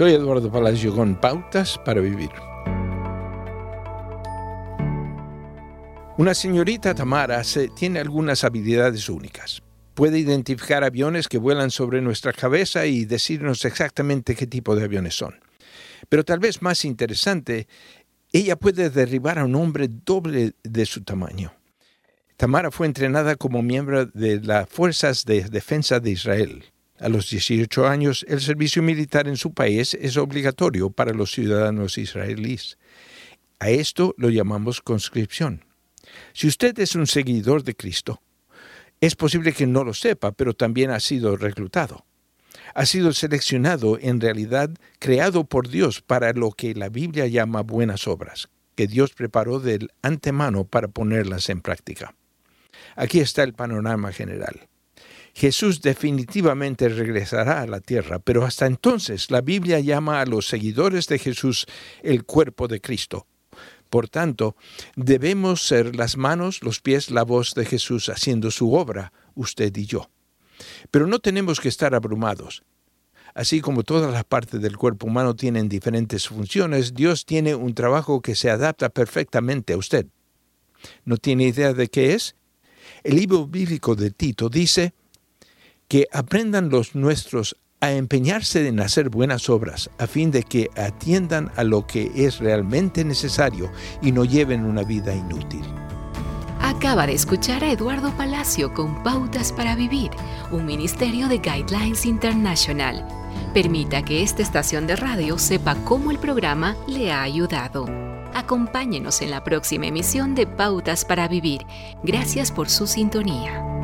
Soy Eduardo Palacio con Pautas para Vivir. Una señorita Tamara tiene algunas habilidades únicas. Puede identificar aviones que vuelan sobre nuestra cabeza y decirnos exactamente qué tipo de aviones son. Pero tal vez más interesante, ella puede derribar a un hombre doble de su tamaño. Tamara fue entrenada como miembro de las Fuerzas de Defensa de Israel. A los 18 años, el servicio militar en su país es obligatorio para los ciudadanos israelíes. A esto lo llamamos conscripción. Si usted es un seguidor de Cristo, es posible que no lo sepa, pero también ha sido reclutado. Ha sido seleccionado, en realidad, creado por Dios para lo que la Biblia llama buenas obras, que Dios preparó del antemano para ponerlas en práctica. Aquí está el panorama general. Jesús definitivamente regresará a la tierra, pero hasta entonces la Biblia llama a los seguidores de Jesús el cuerpo de Cristo, por tanto, debemos ser las manos, los pies, la voz de Jesús haciendo su obra, usted y yo. Pero no tenemos que estar abrumados. Así como todas las partes del cuerpo humano tienen diferentes funciones, Dios tiene un trabajo que se adapta perfectamente a usted. ¿No tiene idea de qué es? El libro bíblico de Tito dice que aprendan los nuestros a empeñarse en hacer buenas obras, a fin de que atiendan a lo que es realmente necesario y no lleven una vida inútil. Acaba de escuchar a Eduardo Palacio con Pautas para Vivir, un ministerio de Guidelines International. Permita que esta estación de radio sepa cómo el programa le ha ayudado. Acompáñenos en la próxima emisión de Pautas para Vivir. Gracias por su sintonía.